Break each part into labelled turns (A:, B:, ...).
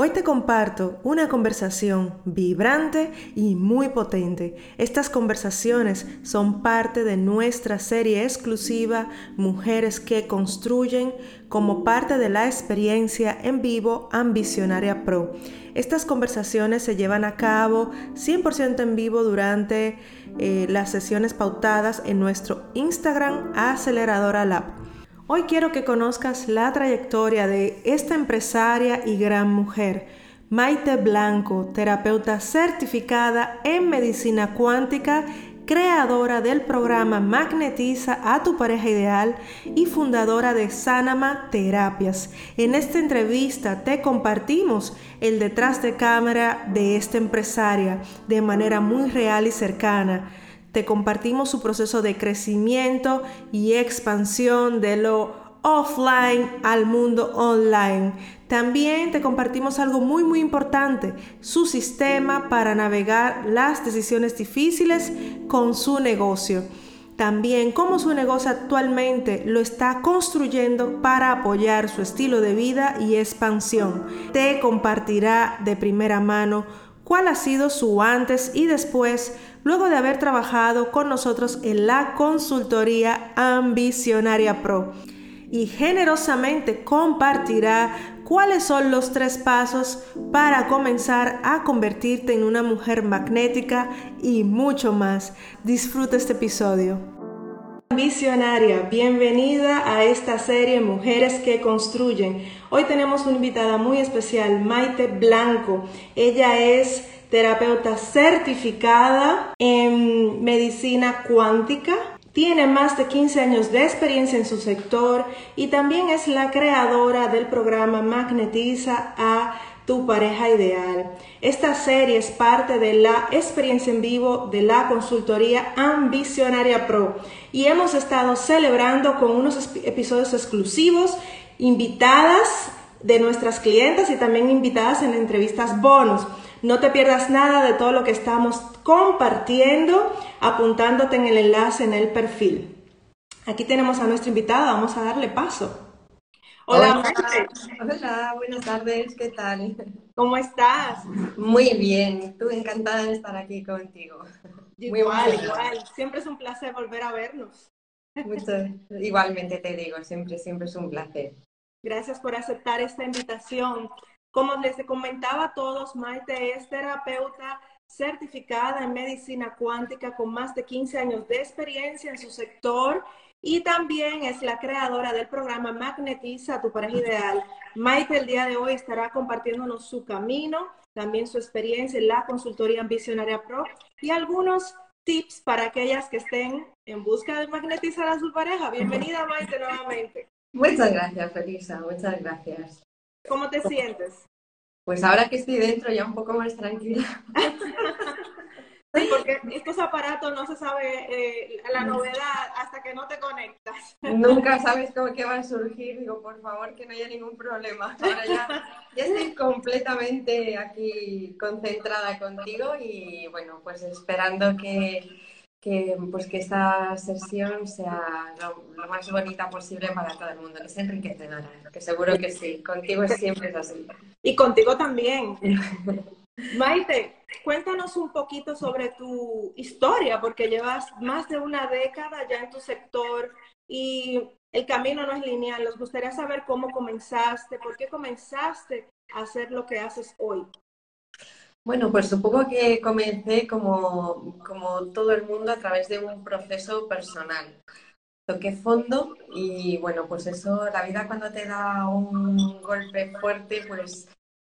A: Hoy te comparto una conversación vibrante y muy potente. Estas conversaciones son parte de nuestra serie exclusiva Mujeres que Construyen como parte de la experiencia en vivo Ambicionaria Pro. Estas conversaciones se llevan a cabo 100% en vivo durante eh, las sesiones pautadas en nuestro Instagram Aceleradora Lab. Hoy quiero que conozcas la trayectoria de esta empresaria y gran mujer, Maite Blanco, terapeuta certificada en medicina cuántica, creadora del programa Magnetiza a tu pareja ideal y fundadora de Sanama Terapias. En esta entrevista te compartimos el detrás de cámara de esta empresaria de manera muy real y cercana te compartimos su proceso de crecimiento y expansión de lo offline al mundo online. También te compartimos algo muy muy importante, su sistema para navegar las decisiones difíciles con su negocio. También cómo su negocio actualmente lo está construyendo para apoyar su estilo de vida y expansión. Te compartirá de primera mano cuál ha sido su antes y después luego de haber trabajado con nosotros en la consultoría Ambicionaria Pro y generosamente compartirá cuáles son los tres pasos para comenzar a convertirte en una mujer magnética y mucho más. Disfruta este episodio. Visionaria, bienvenida a esta serie Mujeres que Construyen. Hoy tenemos una invitada muy especial, Maite Blanco. Ella es terapeuta certificada en medicina cuántica. Tiene más de 15 años de experiencia en su sector y también es la creadora del programa Magnetiza a tu pareja ideal. Esta serie es parte de la experiencia en vivo de la consultoría Ambicionaria Pro y hemos estado celebrando con unos episodios exclusivos, invitadas de nuestras clientes y también invitadas en entrevistas bonus. No te pierdas nada de todo lo que estamos compartiendo, apuntándote en el enlace en el perfil. Aquí tenemos a nuestra invitada, vamos a darle paso.
B: Hola, Hola, buenas tardes, ¿qué tal?
A: ¿Cómo estás?
B: Muy bien, tú encantada de estar aquí contigo.
A: igual, igual, siempre es un placer volver a vernos.
B: igualmente te digo, siempre, siempre es un placer.
A: Gracias por aceptar esta invitación. Como les comentaba a todos, Maite es terapeuta certificada en medicina cuántica con más de 15 años de experiencia en su sector y también es la creadora del programa Magnetiza tu pareja ideal. Maite el día de hoy estará compartiéndonos su camino, también su experiencia en la consultoría Visionaria Pro y algunos tips para aquellas que estén en busca de magnetizar a su pareja. Bienvenida Maite nuevamente.
B: Muchas gracias, Felisa, muchas gracias.
A: ¿Cómo te sientes?
B: Pues ahora que estoy dentro ya un poco más tranquila.
A: Sí, porque estos aparatos no se sabe eh, la novedad hasta que no te conectas.
B: Nunca sabes cómo que va a surgir. Digo, por favor, que no haya ningún problema. Ahora ya, ya estoy completamente aquí concentrada contigo y bueno, pues esperando que, que, pues que esta sesión sea lo, más bonita posible para todo el mundo, que se enriquecedora, que seguro que sí, contigo siempre es así.
A: Y contigo también. Maite, cuéntanos un poquito sobre tu historia, porque llevas más de una década ya en tu sector y el camino no es lineal. Nos gustaría saber cómo comenzaste, por qué comenzaste a hacer lo que haces hoy.
B: Bueno, pues supongo que comencé como, como todo el mundo a través de un proceso personal. Toqué fondo y bueno, pues eso, la vida cuando te da un golpe fuerte, pues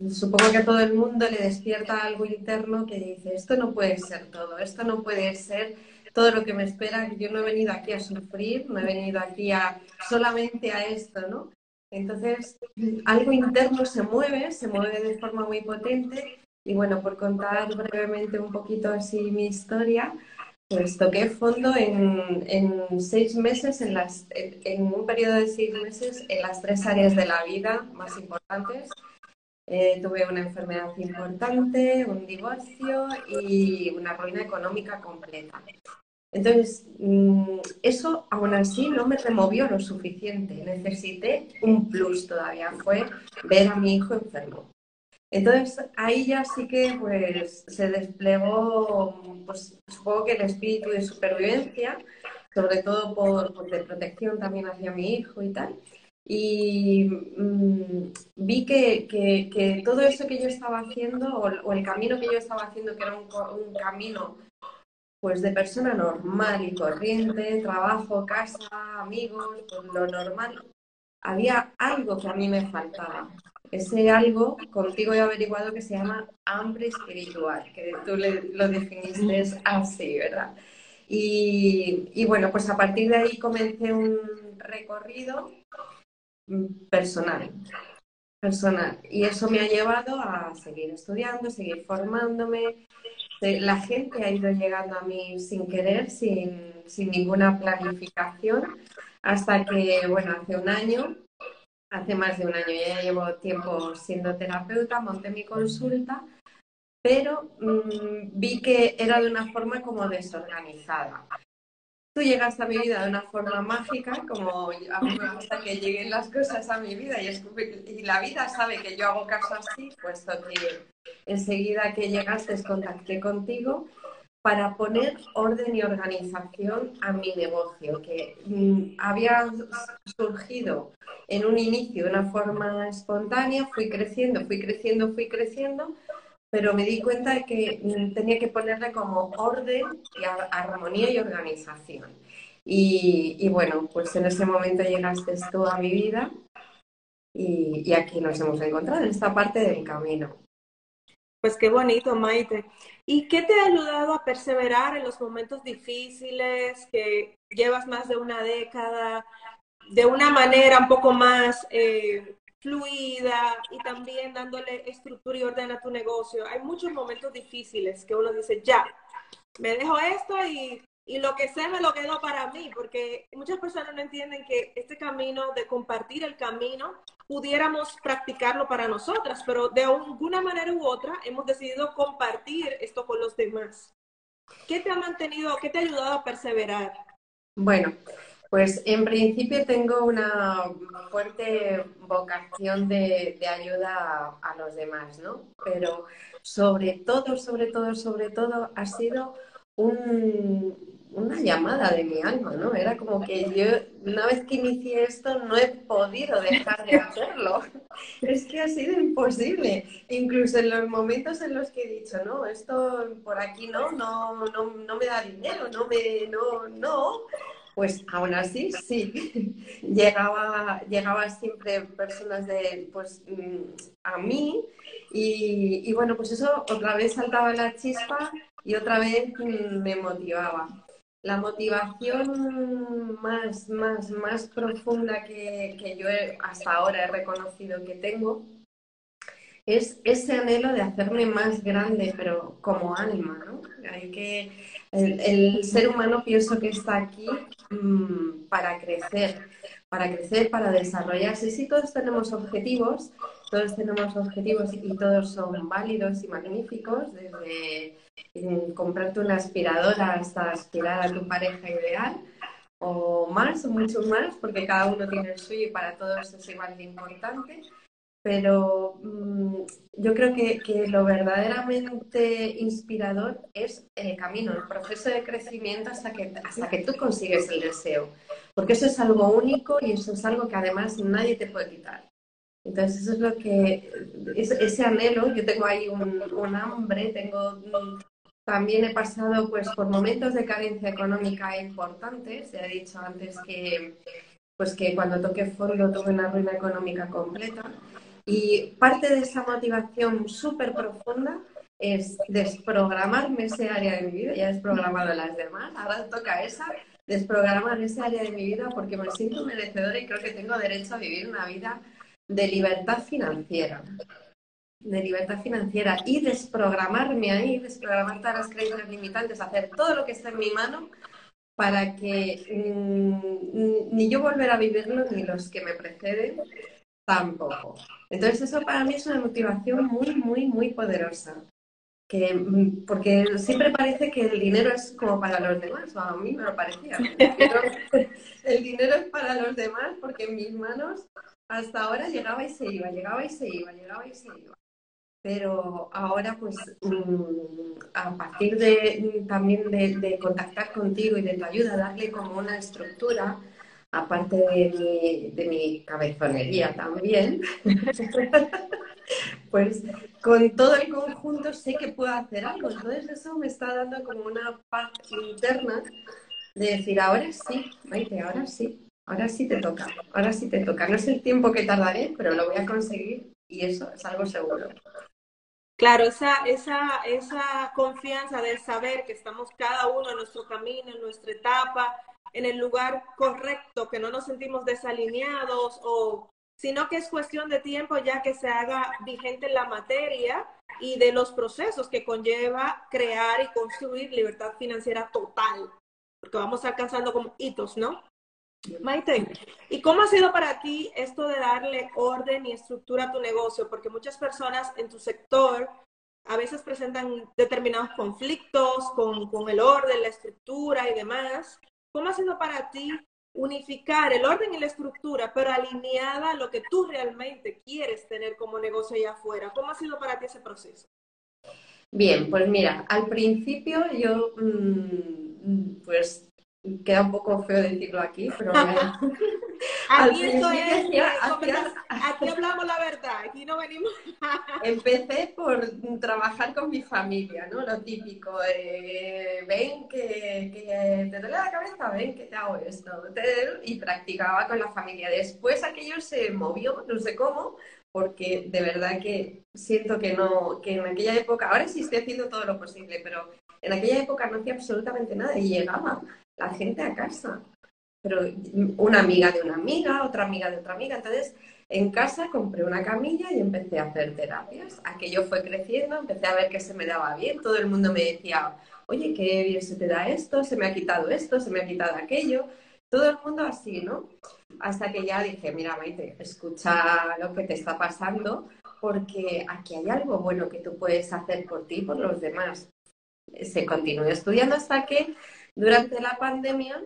B: supongo que a todo el mundo le despierta algo interno que dice, esto no puede ser todo, esto no puede ser todo lo que me espera, yo no he venido aquí a sufrir, no he venido aquí a solamente a esto, ¿no? Entonces, algo interno se mueve, se mueve de forma muy potente y bueno, por contar brevemente un poquito así mi historia, pues toqué fondo en, en seis meses, en, las, en, un periodo de seis meses, en las tres áreas de la vida más importantes. Eh, tuve una enfermedad importante, un divorcio y una ruina económica completa. Entonces, mm, eso aún así no me removió lo suficiente. Necesité un plus todavía, fue ver a mi hijo enfermo. Entonces ahí ya sí que pues se desplegó, pues supongo que el espíritu de supervivencia, sobre todo por, de protección también hacia mi hijo y tal. Y mm, vi que, todo eso que yo estaba haciendo, o, el camino que yo estaba haciendo, que era un, camino pues de persona normal y corriente, trabajo, casa, amigos, pues lo normal, había algo que a mí me faltaba. Ese algo, contigo he averiguado que se llama hambre espiritual, que tú lo definiste así, ¿verdad? Y, bueno, pues a partir de ahí comencé un recorrido personal, personal. Y eso me ha llevado a seguir estudiando, seguir formándome. La gente ha ido llegando a mí sin querer, sin, sin ninguna planificación, hasta que, bueno, hace un año hace más de un año, ya llevo tiempo siendo terapeuta, monté mi consulta, pero mm, vi que era de una forma como desorganizada. Tú llegaste a mi vida de una forma mágica, como a mí me gusta que lleguen las cosas a mi vida y, y la vida sabe que yo hago caso así, puesto que enseguida que llegaste contacté contigo para poner orden y organización a mi negocio, que mm, había surgido en un inicio de una forma espontánea, fui creciendo, fui creciendo, fui creciendo, pero me di cuenta de que mm, tenía que ponerle como orden y armonía y organización. Y, bueno, pues en ese momento llegaste tú a mi vida y, y aquí nos hemos encontrado, en esta parte del camino.
C: Pues qué bonito, Maite. ¿Y qué te ha ayudado a perseverar en los momentos difíciles que llevas más de una década, de una manera un poco más eh, fluida y también dándole estructura y orden a tu negocio? Hay muchos momentos difíciles que uno dice, ya, me dejo esto y, y lo que sé me lo quedo para mí, porque muchas personas no entienden que este camino de compartir el camino pudiéramos practicarlo para nosotras, pero de alguna manera u otra hemos decidido compartir esto con los demás. ¿Qué te ha mantenido, qué te ha ayudado a perseverar?
B: Bueno, pues en principio tengo una fuerte vocación de, ayuda a los demás, ¿no? Pero sobre todo, sobre todo, sobre todo ha sido un, una llamada de mi alma, ¿no? Era como que yo, una vez que inicié esto, no he podido dejar de hacerlo. Es que ha sido imposible. Incluso en los momentos en los que he dicho, no, esto por aquí no, no, no, no me da dinero, no me, no, no. Pues aún así, sí. llegaba, llegaba siempre personas de, pues, mm, a mí y, bueno, pues eso otra vez saltaba la chispa y otra vez mm, me motivaba la motivación más, más, más profunda que, yo hasta ahora he reconocido que tengo es ese anhelo de hacerme más grande, pero como alma, ¿no? Hay que, el, ser humano pienso que está aquí mm, para crecer, para crecer, para desarrollarse. Sí, todos tenemos objetivos, todos tenemos objetivos y todos son válidos y magníficos, desde comprarte una aspiradora hasta aspirar a tu pareja ideal, o más, o mucho más, porque cada uno tiene el suyo y para todos es igual de importante. Pero mm, yo creo que, que, lo verdaderamente inspirador es el camino, el proceso de crecimiento hasta que, hasta que tú consigues el deseo. Porque eso es algo único y eso es algo que además nadie te puede quitar. Entonces eso es lo que, ese anhelo, yo tengo ahí un, hambre, tengo también he pasado pues, por momentos de carencia económica importantes. Se ha dicho antes que, pues, que cuando toqué fondo tuve una ruina económica completa. Y parte de esa motivación súper profunda es desprogramarme ese área de mi vida. Ya he desprogramado las demás, ahora toca esa, desprogramar ese área de mi vida porque me siento merecedora y creo que tengo derecho a vivir una vida de libertad financiera de libertad financiera y desprogramarme ahí, desprogramar todas las creencias limitantes, hacer todo lo que está en mi mano para que mm, ni yo volver a vivirlo ni los que me preceden tampoco. Entonces eso para mí es una motivación muy, muy, muy poderosa. Que, mm, porque siempre parece que el dinero es como para los demás, o a mí me lo parecía. el dinero es para los demás porque en mis manos hasta ahora llegaba y se iba, llegaba y se iba, llegaba y se iba. pero ahora pues mm, a partir de también de, contactar contigo y de tu ayuda, darle como una estructura, aparte de mi, de mi cabezonería también, pues con todo el conjunto sé que puedo hacer algo. Entonces eso me está dando como una paz interna de decir, ahora sí, Maite, ahora sí, ahora sí te toca, ahora sí te toca. No sé el tiempo que tardaré, pero lo voy a conseguir y eso es algo seguro.
A: Claro, esa, esa, esa confianza de saber que estamos cada uno en nuestro camino, en nuestra etapa, en el lugar correcto, que no nos sentimos desalineados o sino que es cuestión de tiempo ya que se haga vigente la materia y de los procesos que conlleva crear y construir libertad financiera total, porque vamos alcanzando como hitos, ¿no? Maite, ¿y cómo ha sido para ti esto de darle orden y estructura a tu negocio? Porque muchas personas en tu sector a veces presentan determinados conflictos con, con el orden, la estructura y demás. ¿Cómo ha sido para ti unificar el orden y la estructura, pero alineada a lo que tú realmente quieres tener como negocio allá afuera? ¿Cómo ha sido para ti ese proceso?
B: Bien, pues mira, al principio yo mm, pues Queda un poco feo decirlo aquí, pero
A: aquí, esto es, aquí hablamos la verdad, aquí no venimos.
B: Empecé por trabajar con mi familia, ¿no? Lo típico, ven que, que, te duele la cabeza, ven que te hago esto, y practicaba con la familia. Después aquello se movió, no sé cómo, porque de verdad que siento que no, que en aquella época, ahora sí estoy haciendo todo lo posible, pero en aquella época no hacía absolutamente nada y llegaba la gente a casa. Pero una amiga de una amiga, otra amiga de otra amiga. Entonces, en casa compré una camilla y empecé a hacer terapias. Aquello fue creciendo, empecé a ver que se me daba bien. Todo el mundo me decía, oye, qué bien se te da esto, se me ha quitado esto, se me ha quitado aquello. Todo el mundo así, ¿no? Hasta que ya dije, mira, Maite, escucha lo que te está pasando, porque aquí hay algo bueno que tú puedes hacer por ti y por los demás. Se continuó estudiando hasta que durante la pandemia,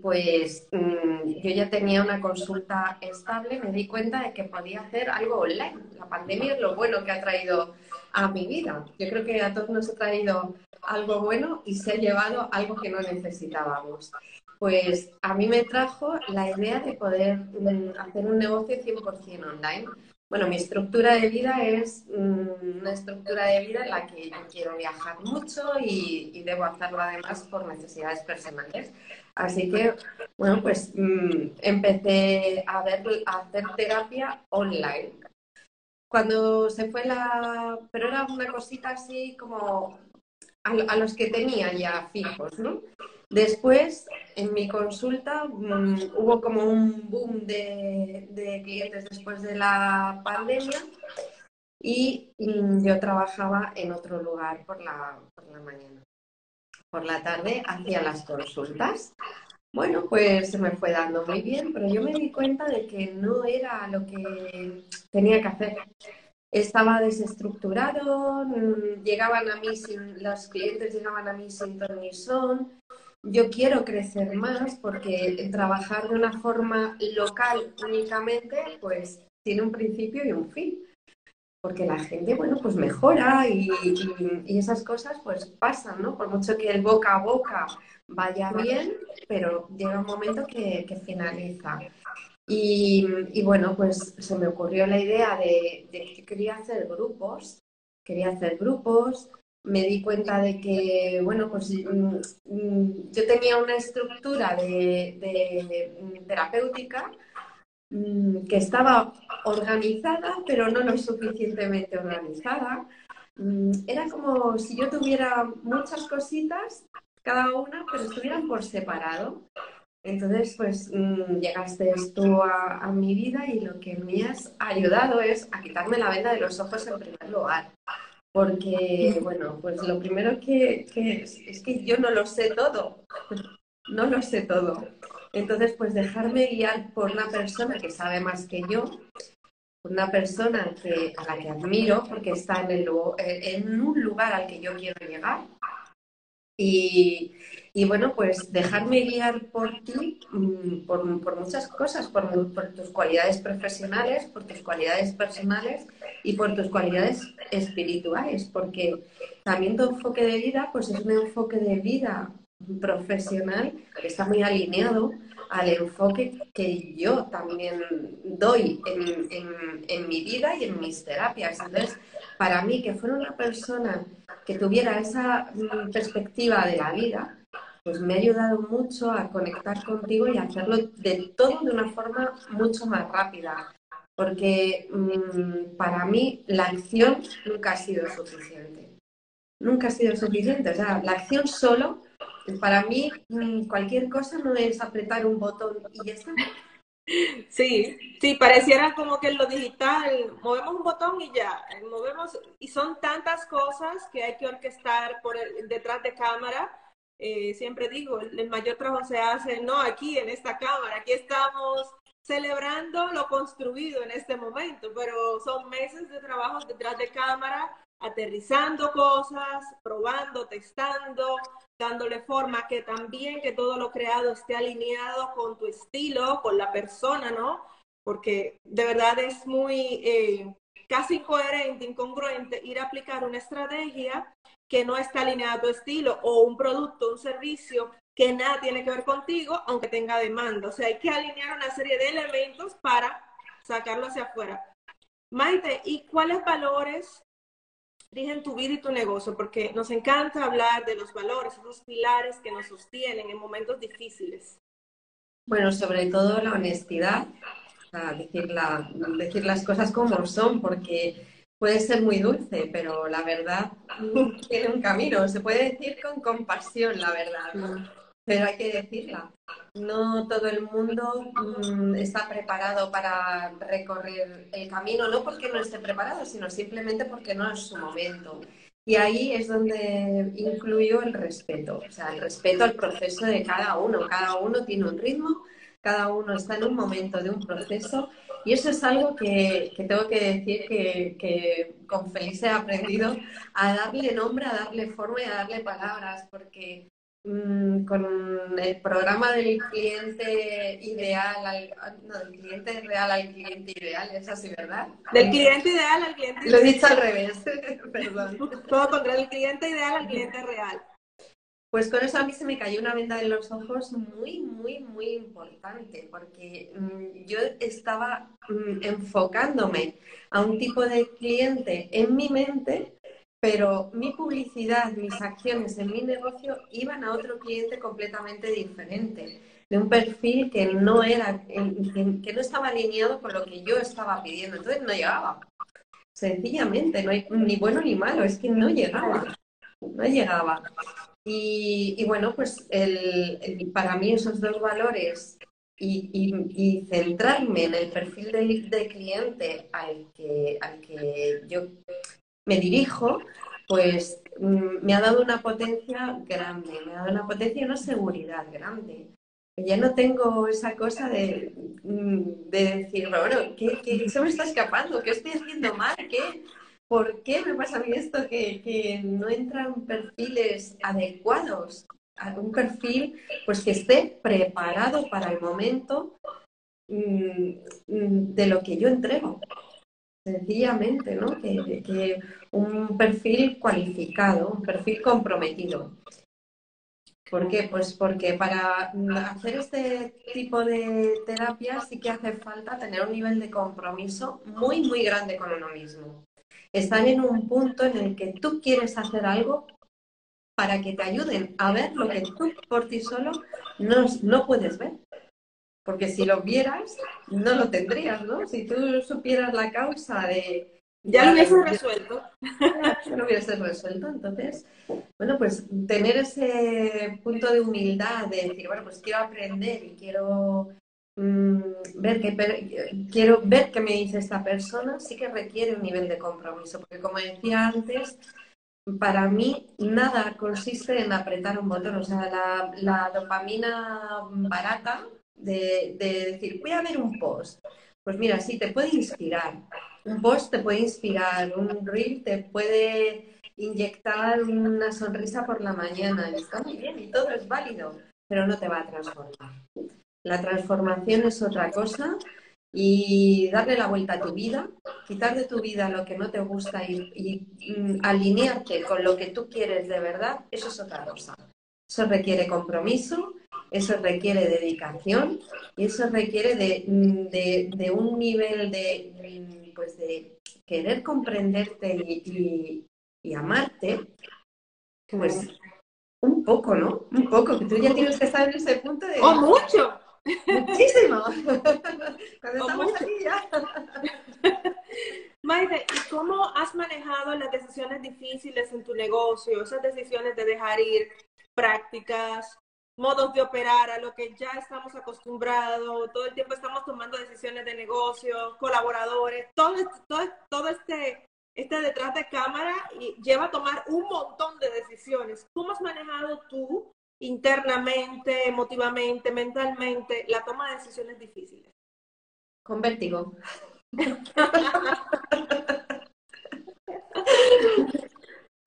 B: pues mm, yo ya tenía una consulta estable, me di cuenta de que podía hacer algo online. La pandemia es lo bueno que ha traído a mi vida. Yo creo que a todos nos ha traído algo bueno y se ha llevado algo que no necesitábamos. Pues a mí me trajo la idea de poder mm, hacer un negocio 100% online. Bueno, mi estructura de vida es mm, una estructura de vida en la que yo quiero viajar mucho y, debo hacerlo además por necesidades personales. Así que, bueno, pues mm, empecé a, ver, a hacer terapia online. Cuando se fue la... pero era una cosita así como a, los que tenía ya fijos, ¿no? Después, en mi consulta, mm, hubo como un boom de, clientes después de la pandemia y mm, yo trabajaba en otro lugar por la, por la mañana. Por la tarde hacía las consultas. Bueno, pues se me fue dando muy bien, pero yo me di cuenta de que no era lo que tenía que hacer estaba desestructurado, mm, llegaban a mí sin, los clientes llegaban a mí sin ton ni son. Yo quiero crecer más porque trabajar de una forma local únicamente, pues tiene un principio y un fin. Porque la gente, bueno, pues mejora y, esas cosas pues pasan, ¿no? Por mucho que el boca a boca vaya bien, pero llega un momento que, finaliza. Y, bueno, pues se me ocurrió la idea de, que quería hacer grupos, quería hacer grupos, me di cuenta de que, bueno, pues mm, mm, yo tenía una estructura de, terapéutica mm, que estaba organizada, pero no lo suficientemente organizada. Era como si yo tuviera muchas cositas, cada una, pero estuvieran por separado. Entonces, pues mm, llegaste tú a, mi vida y lo que me has ayudado es a quitarme la venda de los ojos en primer lugar. Porque, bueno, pues lo primero que, es, es, que yo no lo sé todo, no lo sé todo. Entonces, pues dejarme guiar por una persona que sabe más que yo, una persona que, a la que admiro porque está en, el, en un lugar al que yo quiero llegar Y, y bueno, pues dejarme guiar por ti, mm, por, muchas cosas, por, tus cualidades profesionales, por tus cualidades personales y por tus cualidades espirituales, porque también tu enfoque de vida, pues es un enfoque de vida profesional que está muy alineado al enfoque que yo también doy en, en mi vida y en mis terapias. Entonces, para mí, que fuera una persona que tuviera esa mm, perspectiva de la vida, pues me ha ayudado mucho a conectar contigo y hacerlo de todo de una forma mucho más rápida. Porque mm, para mí la acción nunca ha sido suficiente. Nunca ha sido suficiente. O sea, la acción solo, para mí, mm, cualquier cosa no es apretar un botón y ya está.
A: Sí, sí, pareciera como que lo digital movemos un botón y ya, movemos, y son tantas cosas que hay que orquestar por detrás de cámara. Eh, siempre digo, el, mayor trabajo se hace no aquí en esta cámara, aquí estamos celebrando lo construido en este momento, pero son meses de trabajo detrás de cámara, aterrizando cosas, probando, testando, dándole forma que también que todo lo creado esté alineado con tu estilo, con la persona, ¿no? Porque de verdad es muy eh, casi incoherente, incongruente ir a aplicar una estrategia que no está alineada a tu estilo o un producto, un servicio que nada tiene que ver contigo, aunque tenga demanda. O sea, hay que alinear una serie de elementos para sacarlo hacia afuera. Maite, ¿y cuáles valores rigen tu vida y tu negocio? Porque nos encanta hablar de los valores, esos pilares que nos sostienen en momentos difíciles.
B: Bueno, sobre todo la honestidad, decir, decir las cosas como son, porque puede ser muy dulce, pero la verdad tiene un camino. Se puede decir con compasión, la verdad, pero hay que decirla. No todo el mundo mm, está preparado para recorrer el camino, no porque no esté preparado, sino simplemente porque no es su momento. Y ahí es donde incluyo el respeto, o sea, el respeto al proceso de cada uno. Cada uno tiene un ritmo, cada uno está en un momento de un proceso y eso es algo que, tengo que decir que, con Felice he aprendido a darle nombre, a darle forma y a darle palabras, porque mm, con el programa del cliente ideal, al, no, del cliente real al cliente ideal, es así, ¿verdad?
A: Del cliente ideal al cliente ideal.
B: Lo he dicho al revés, perdón.
A: Todo contra el cliente ideal al cliente real.
B: Pues con eso a mí se me cayó una venda en los ojos muy, muy, muy importante, porque mm, yo estaba mm, enfocándome a un tipo de cliente en mi mente, pero mi publicidad, mis acciones en mi negocio iban a otro cliente completamente diferente, de un perfil que no era, que no estaba alineado con lo que yo estaba pidiendo. Entonces no llegaba. Sencillamente, no hay ni bueno ni malo, es que no llegaba. No llegaba. Y, bueno, pues el, para mí esos dos valores y, centrarme en el perfil de, cliente al que, al que yo me dirijo, pues mm, me ha dado una potencia grande, me ha dado una potencia y una seguridad grande. Ya no tengo esa cosa de, mm, de decir, bueno, ¿qué, ¿qué, se me está escapando? ¿Qué estoy haciendo mal? ¿Qué? ¿por qué me pasa a mí esto que, no entran perfiles adecuados? un perfil pues que esté preparado para el momento mm, de lo que yo entrego. Sencillamente, ¿no? Que, un perfil cualificado, un perfil comprometido. ¿Por qué? Pues porque para hacer este tipo de terapia sí que hace falta tener un nivel de compromiso muy, muy grande con uno mismo están en un punto en el que tú quieres hacer algo para que te ayuden a ver lo que tú por ti solo no, no puedes ver. Porque si lo vieras, no lo tendrías, ¿no? Si tú supieras la causa de...
A: Ya lo hubieses resuelto.
B: Ya lo hubieses resuelto. Entonces, bueno, pues tener ese punto de humildad, de decir, bueno, pues quiero aprender y quiero Mm, ver que quiero ver qué me dice esta persona, sí que requiere un nivel de compromiso, porque como decía antes, para mí nada consiste en apretar un botón, o sea, la, dopamina barata de, decir, voy a ver un post. Pues mira, sí, te puede inspirar. Un post te puede inspirar, un reel te puede inyectar una sonrisa por la mañana. Y está muy bien y todo es válido, pero no te va a transformar. La transformación es otra cosa y darle la vuelta a tu vida, quitar de tu vida lo que no te gusta y, mm, alinearte con lo que tú quieres de verdad, eso es otra cosa. Eso requiere compromiso, eso requiere dedicación y eso requiere de, mm, un nivel de, pues de querer comprenderte y, amarte, pues un poco, ¿no? Un poco, que tú ya tienes que estar en ese punto de...
A: ¡Oh, mucho!
B: Muchísimo. Cuando estamos aquí ya.
A: Maite, ¿y cómo has manejado las decisiones difíciles en tu negocio? Esas decisiones de dejar ir prácticas, modos de operar a lo que ya estamos acostumbrados, todo el tiempo estamos tomando decisiones de negocio, colaboradores, todo, todo, todo este, este detrás de cámara y lleva a tomar un montón de decisiones. ¿Cómo has manejado tú internamente, emotivamente, mentalmente, la toma de decisiones difíciles?
B: Con vértigo.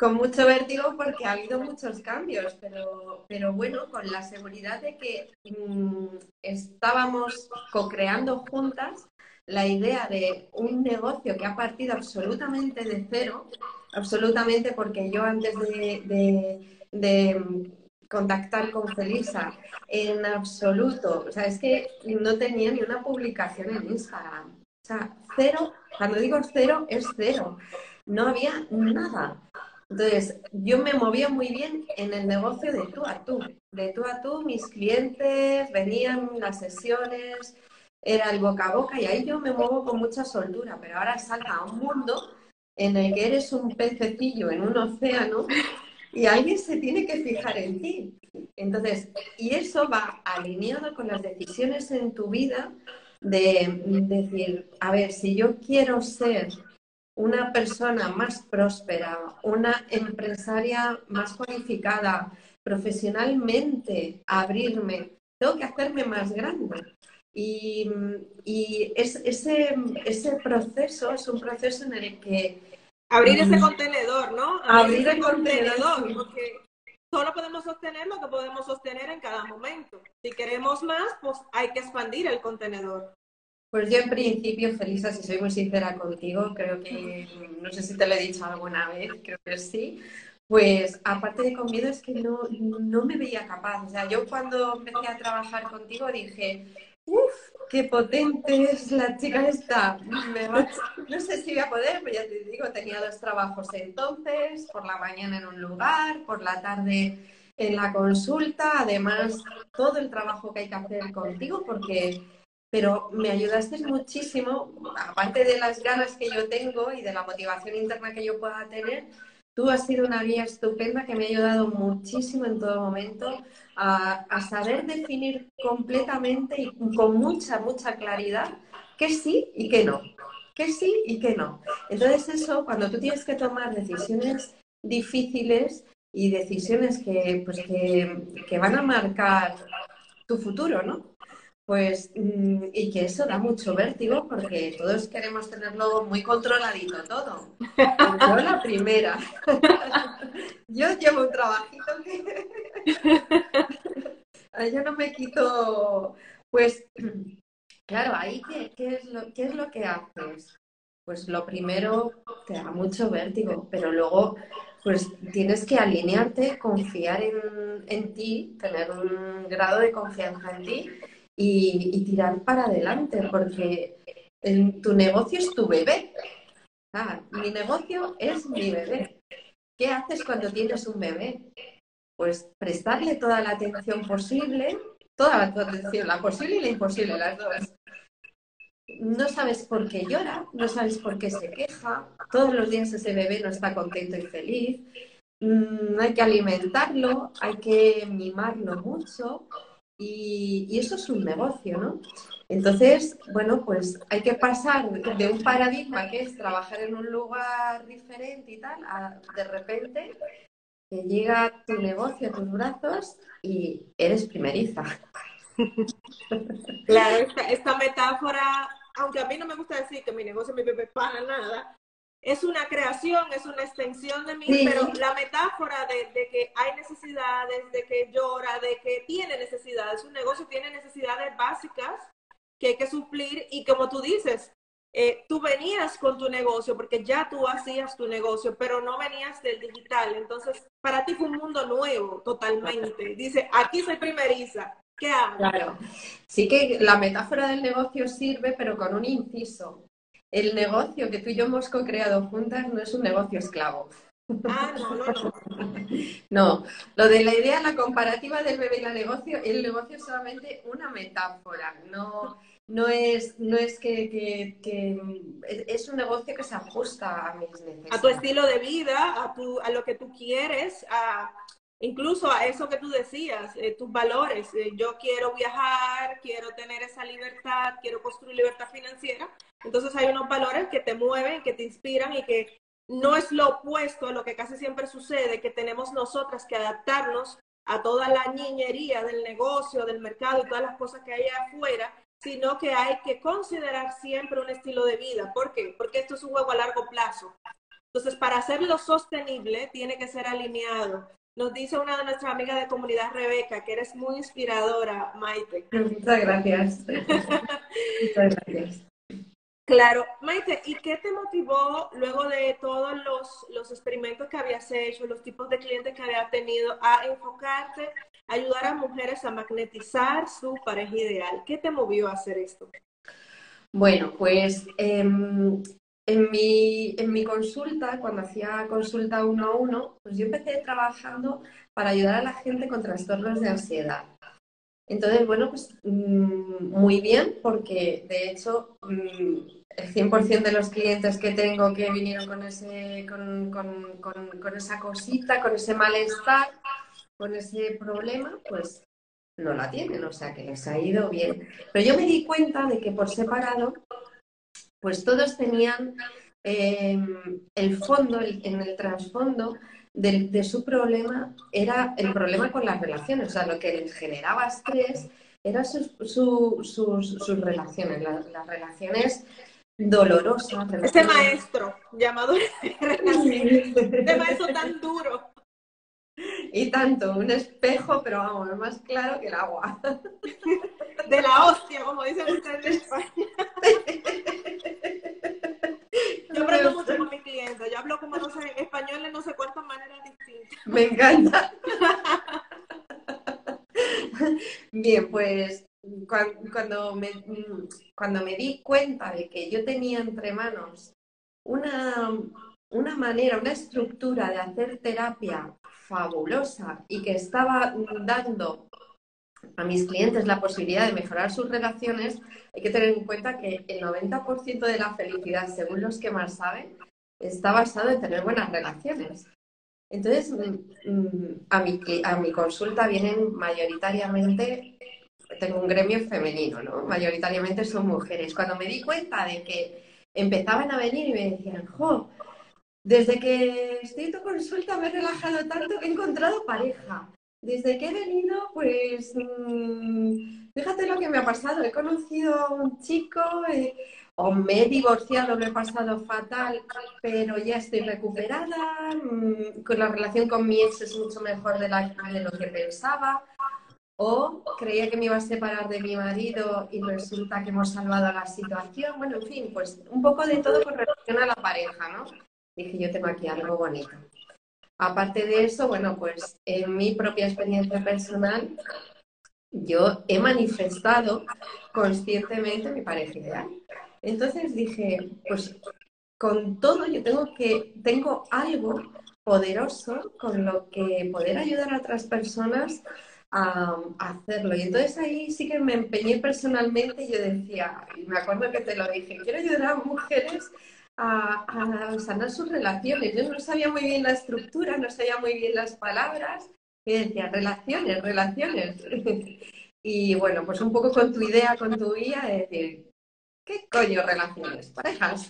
B: con mucho vértigo porque ha habido muchos cambios, pero, pero bueno, con la seguridad de que mm, estábamos co-creando juntas la idea de un negocio que ha partido absolutamente de cero, absolutamente porque yo antes de, de contactar con Felisa en absoluto. O sea, es que no tenía ni una publicación en Instagram. O sea, cero, cuando digo cero, es cero. No había nada. Entonces, yo me movía muy bien en el negocio de tú a tú. De tú a tú, mis clientes venían las sesiones, era el boca a boca y ahí yo me muevo con mucha soltura, pero ahora salta a un mundo en el que eres un pececillo en un océano y alguien se tiene que fijar en ti. Entonces, y eso va alineado con las decisiones en tu vida de decir, a ver, si yo quiero ser una persona más próspera, una empresaria más cualificada, profesionalmente, abrirme, tengo que hacerme más grande. Y, y ese, ese proceso es un proceso en el que
A: Abrir ese contenedor, ¿no?
B: Abrir, ese contenedor,
A: porque solo podemos sostener lo que podemos sostener en cada momento. Si queremos más, pues hay que expandir el contenedor.
B: Pues yo en principio, Felisa, si soy muy sincera contigo, creo que, no sé si te lo he dicho alguna vez, creo que sí, pues aparte de con miedo es que no, no me veía capaz. O sea, yo cuando empecé a trabajar contigo dije, uff, qué potente es la chica esta. No sé si voy a poder, pero ya te digo, tenía dos trabajos entonces, por la mañana en un lugar, por la tarde en la consulta, además todo el trabajo que hay que hacer contigo, porque, pero me ayudaste muchísimo, aparte de las ganas que yo tengo y de la motivación interna que yo pueda tener, Tú has sido una guía estupenda que me ha ayudado muchísimo en todo momento a, saber definir completamente y con mucha, mucha claridad qué sí y qué no. Qué sí y qué no. Entonces eso, cuando tú tienes que tomar decisiones difíciles y decisiones que, pues, que, que van a marcar tu futuro, ¿no? Pues, mm, y que eso da mucho vértigo porque todos queremos tenerlo muy controladito todo. Yo la primera. Yo llevo un trabajito que yo no me quito, pues, claro, ahí ¿qué, qué, es lo, ¿qué es lo que haces? Pues lo primero te da mucho vértigo, pero luego pues tienes que alinearte, confiar en, en ti, tener un grado de confianza en ti y, tirar para adelante, porque tu negocio es tu bebé. Mi negocio es mi bebé. ¿Qué haces cuando tienes un bebé? Pues prestarle toda la atención posible, toda la atención, la posible y la imposible, las dos. No sabes por qué llora, no sabes por qué se queja, todos los días ese bebé no está contento y feliz. Mm, hay que alimentarlo, hay que mimarlo mucho y, eso es un negocio, ¿no? Entonces, bueno, pues hay que pasar de un paradigma que es trabajar en un lugar diferente y tal, a de repente que llega tu negocio a tus brazos y eres primeriza.
A: Claro, esta, esta, metáfora, aunque a mí no me gusta decir que mi negocio es mi bebé para nada, es una creación, es una extensión de mí, pero la metáfora de, de, que hay necesidades, de que llora, de que tiene necesidades, un negocio tiene necesidades básicas que hay que suplir y como tú dices, eh, tú venías con tu negocio porque ya tú hacías tu negocio, pero no venías del digital. Entonces, para ti fue un mundo nuevo totalmente. Dice, aquí soy primeriza. ¿Qué hago?
B: Claro. Sí que la metáfora del negocio sirve, pero con un inciso. El negocio que tú y yo hemos co-creado juntas no es un negocio esclavo.
A: Ah, no, no, no.
B: no, lo de la idea, la comparativa del bebé y el negocio, el negocio es solamente una metáfora, no, no es, no es que, es un negocio que se ajusta a mis necesidades.
A: A tu estilo de vida, a, tu, a lo que tú quieres, a, incluso a eso que tú decías, eh, tus valores. Eh, yo quiero viajar, quiero tener esa libertad, quiero construir libertad financiera. Entonces hay unos valores que te mueven, que te inspiran y que no es lo opuesto a lo que casi siempre sucede, que tenemos nosotras que adaptarnos a toda la niñería del negocio, del mercado y todas las cosas que hay afuera sino que hay que considerar siempre un estilo de vida. ¿Por qué? Porque esto es un juego a largo plazo. Entonces, para hacerlo sostenible, tiene que ser alineado. Nos dice una de nuestras amigas de comunidad, Rebeca, que eres muy inspiradora, Maite.
B: Muchas gracias. Muchas gracias.
A: Claro, Maite, ¿y qué te motivó luego de todos los, los experimentos que habías hecho, los tipos de clientes que habías tenido, a enfocarte ayudar a mujeres a magnetizar su pareja ideal. ¿Qué te movió a hacer esto?
B: Bueno, pues em, en, mi, en mi consulta, cuando hacía consulta uno a uno, pues yo empecé trabajando para ayudar a la gente con trastornos de ansiedad. Entonces, bueno, pues mm, muy bien, porque de hecho mm, el 100% de los clientes que tengo que vinieron con, ese, con, con esa cosita, con ese malestar, con ese problema, pues no la tienen, o sea que les ha ido bien. Pero yo me di cuenta de que por separado, pues todos tenían em, el fondo, en el trasfondo de, su problema, era el problema con las relaciones, o sea, lo que les generaba estrés eran sus, sus, relaciones, las, relaciones dolorosas.
A: Ese maestro llamado ese maestro tan duro.
B: Y tanto, un espejo, pero vamos, más claro que el agua.
A: De la hostia, como dicen ustedes en España. Yo aprendo mucho con mis clientes. Yo hablo como no sé, en español en no sé cuántas maneras distintas.
B: Me encanta. Bien, pues cuando me, cuando me di cuenta de que yo tenía entre manos una, una manera, una estructura de hacer terapia fabulosa y que estaba dando a mis clientes la posibilidad de mejorar sus relaciones, hay que tener en cuenta que el 90% de la felicidad, según los que más saben, está basado en tener buenas relaciones. Entonces, mm, mm, a mi, a mi consulta vienen mayoritariamente, tengo un gremio femenino, ¿no? Mayoritariamente son mujeres. Cuando me di cuenta de que empezaban a venir y me decían, jo, desde que estoy en tu consulta me he relajado tanto que he encontrado pareja. Desde que he venido, pues mm, fíjate lo que me ha pasado. He conocido a un chico eh, o me he divorciado, lo he pasado fatal, pero ya estoy recuperada. Mm, con la relación con mi ex es mucho mejor de, la, de lo que pensaba. O creía que me iba a separar de mi marido y resulta que hemos salvado la situación. Bueno, en fin, pues un poco de todo con relación a la pareja, ¿no? dije yo tengo aquí algo bonito. Aparte de eso, bueno, pues en mi propia experiencia personal, yo he manifestado conscientemente mi pareja ideal. Entonces dije, pues con todo yo tengo que, tengo algo poderoso con lo que poder ayudar a otras personas a, hacerlo. Y entonces ahí sí que me empeñé personalmente y yo decía, y me acuerdo que te lo dije, quiero ayudar a mujeres a, sanar sus relaciones. Yo no sabía muy bien la estructura, no sabía muy bien las palabras, y decía, relaciones, relaciones. y bueno, pues un poco con tu idea, con tu guía, de decir, ¿qué coño relaciones? Parejas.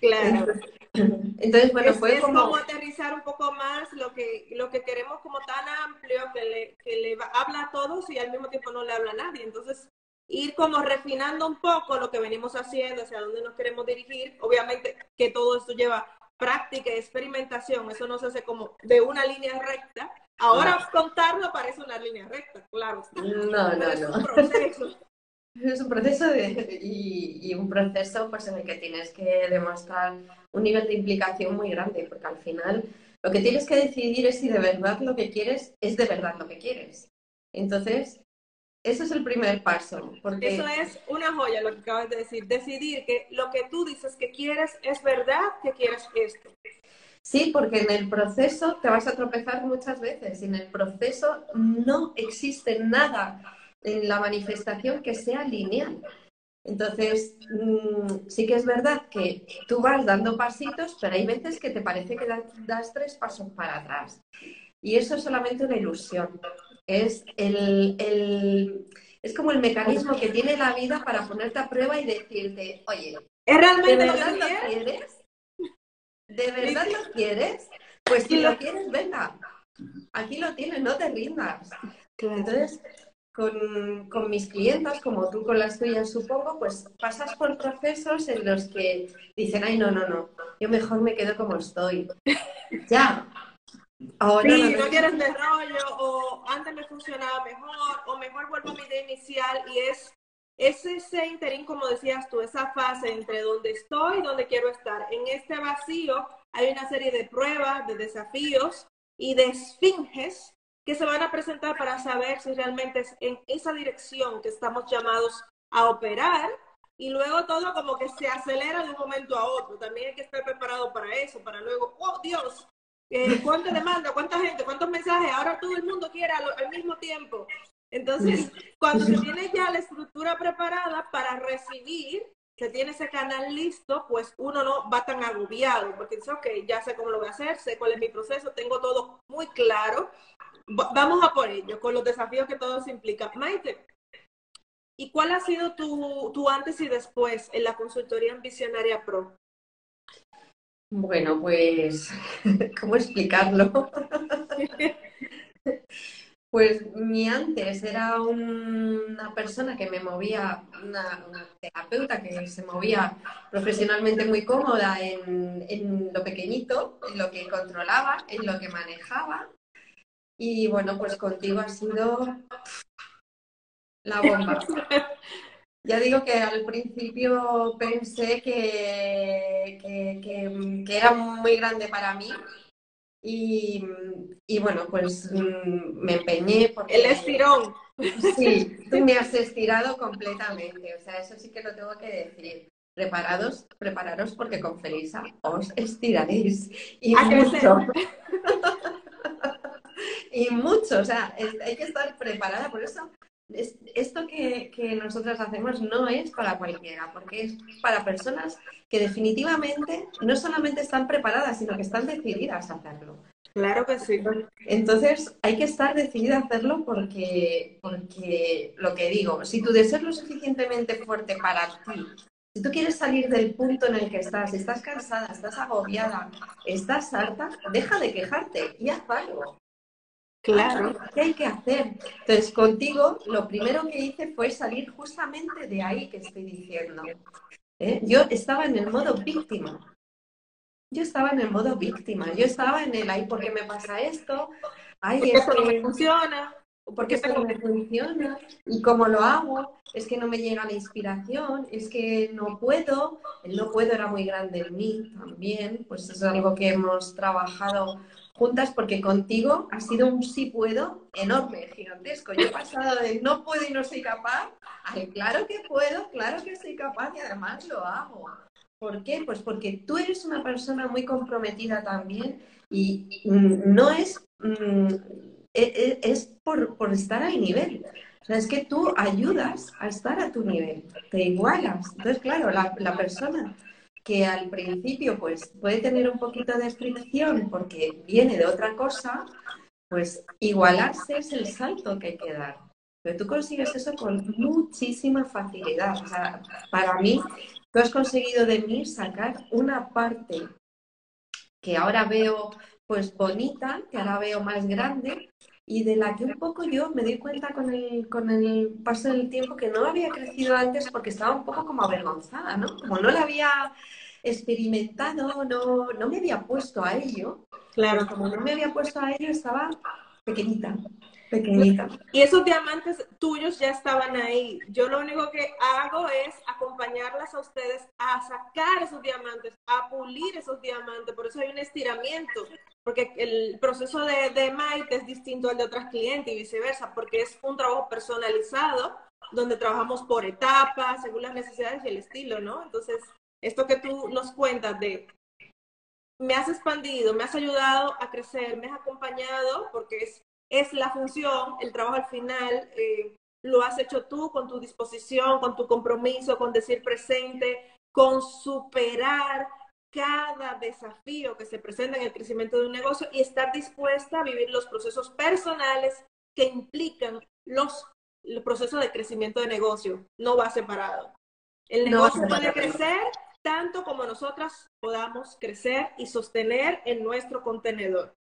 A: claro.
B: Entonces, bueno, fue
A: es como... aterrizar un poco más lo que, lo que queremos como tan amplio que le, que le habla a todos y al mismo tiempo no le habla a nadie. Entonces, ir como refinando un poco lo que venimos haciendo, hacia dónde nos queremos dirigir. Obviamente que todo esto lleva práctica y experimentación, eso no se hace como de una línea recta. Ahora contarlo parece una línea recta, claro.
B: No, no, Es un proceso. Es un proceso y, un proceso pues, en el que tienes que demostrar un nivel de implicación muy grande, porque al final lo que tienes que decidir es si de verdad lo que quieres es de verdad lo que quieres. Entonces, ese es el primer paso. Porque...
A: Eso es una joya lo que acabas de decir. Decidir que lo que tú dices que quieres es verdad que quieres esto.
B: Sí, porque en el proceso te vas a tropezar muchas veces. En el proceso no existe nada en la manifestación que sea lineal. Entonces, mm, sí que es verdad que tú vas dando pasitos, pero hay veces que te parece que das tres pasos para atrás. Y eso es solamente una ilusión. Es, el, es como el mecanismo que tiene la vida para ponerte a prueba y decirte, oye,
A: ¿es realmente
B: ¿de verdad lo, quieres? ¿De verdad lo quieres? Pues si lo quieres, venga. Aquí lo tienes, no te rindas. Entonces, con, con, mis clientas, como tú con las tuyas, supongo, pues pasas por procesos en los que dicen, ay, no, no, no, yo mejor me quedo como estoy. ya,
A: Ahora sí, no, quieres de rollo, o antes me funcionaba mejor, o mejor vuelvo a mi idea inicial, y es, es ese interín, como decías tú, esa fase entre donde estoy y donde quiero estar. En este vacío hay una serie de pruebas, de desafíos y de esfinges que se van a presentar para saber si realmente es en esa dirección que estamos llamados a operar y luego todo como que se acelera de un momento a otro. También hay que estar preparado para eso, para luego, oh Dios, eh, ¿cuánta demanda? ¿Cuánta gente? ¿Cuántos mensajes? Ahora todo el mundo quiere al, mismo tiempo. Entonces, cuando se tiene ya la estructura preparada para recibir, se tiene ese canal listo, pues uno no va tan agobiado, porque dice, ok, ya sé cómo lo voy a hacer, sé cuál es mi proceso, tengo todo muy claro. Vamos a por ello, con los desafíos que todo se implica. Maite, ¿y cuál ha sido tu, tu antes y después en la consultoría en Visionaria Pro?
B: Bueno, pues, ¿cómo explicarlo? Pues mi antes era una persona que me movía, una, terapeuta que se movía profesionalmente muy cómoda en, en, lo pequeñito, en lo que controlaba, en lo que manejaba. Y bueno, pues contigo ha sido la bomba. Ya digo que al principio pensé que, que, era muy grande para mí y, bueno, pues mm, me empeñé
A: porque... El estirón.
B: Sí, tú me has estirado completamente, o sea, eso sí que lo tengo que decir. Preparados, prepararos porque con Felisa os estiraréis. Y mucho. y mucho, o sea, hay que estar preparada, por eso esto que, que, nosotras hacemos no es para cualquiera, porque es para personas que definitivamente no solamente están preparadas, sino que están decididas a hacerlo.
A: Claro que sí.
B: Entonces hay que estar decidida a hacerlo porque, porque lo que digo, si tu deseo es lo suficientemente fuerte para ti, si tú quieres salir del punto en el que estás, estás cansada, estás agobiada, estás harta, deja de quejarte y haz algo. Claro. ¿Qué hay que hacer? Entonces, contigo, lo primero que hice fue salir justamente de ahí que estoy diciendo. ¿eh? Yo estaba en el modo víctima. Yo estaba en el modo víctima. Yo estaba en el, ay, ¿por qué me pasa esto?
A: Ay, esto no me funciona.
B: Porque esto no me funciona. ¿Y cómo lo hago? Es que no me llega la inspiración. Es que no puedo. El no puedo era muy grande en mí también. Pues es algo que hemos trabajado juntas porque contigo ha sido un sí puedo enorme, gigantesco. Yo he pasado de no puedo y no soy capaz a claro que puedo, claro que soy capaz y además lo hago. ¿Por qué? Pues porque tú eres una persona muy comprometida también y no es, mm, e, e, es por, por estar al nivel. O es que tú ayudas a estar a tu nivel, te igualas. Entonces, claro, la, la persona que al principio pues puede tener un poquito de fricción porque viene de otra cosa, pues igualarse es el salto que hay que dar. Pero tú consigues eso con muchísima facilidad. O sea, para mí, tú has conseguido de mí sacar una parte que ahora veo pues bonita, que ahora veo más grande y de la que un poco yo me di cuenta con el, con el paso del tiempo que no había crecido antes porque estaba un poco como avergonzada, ¿no? Como no la había experimentado, no, no me había puesto a ello. Claro. como no me había puesto a ello, estaba pequeñita, pequeñita.
A: Y esos diamantes tuyos ya estaban ahí. Yo lo único que hago es acompañarlas a ustedes a sacar esos diamantes, a pulir esos diamantes. Por eso hay un estiramiento, porque el proceso de, de Maite es distinto al de otras clientes y viceversa, porque es un trabajo personalizado donde trabajamos por etapas, según las necesidades y el estilo, ¿no? Entonces, esto que tú nos cuentas de me has expandido, me has ayudado a crecer, me has acompañado, porque es, es la función, el trabajo al final, eh, lo has hecho tú con tu disposición, con tu compromiso, con decir presente, con superar cada desafío que se presenta en el crecimiento de un negocio y estar dispuesta a vivir los procesos personales que implican los, el proceso de crecimiento de negocio. No va separado. El negocio puede crecer tanto como nosotras podamos crecer y sostener en nuestro contenedor.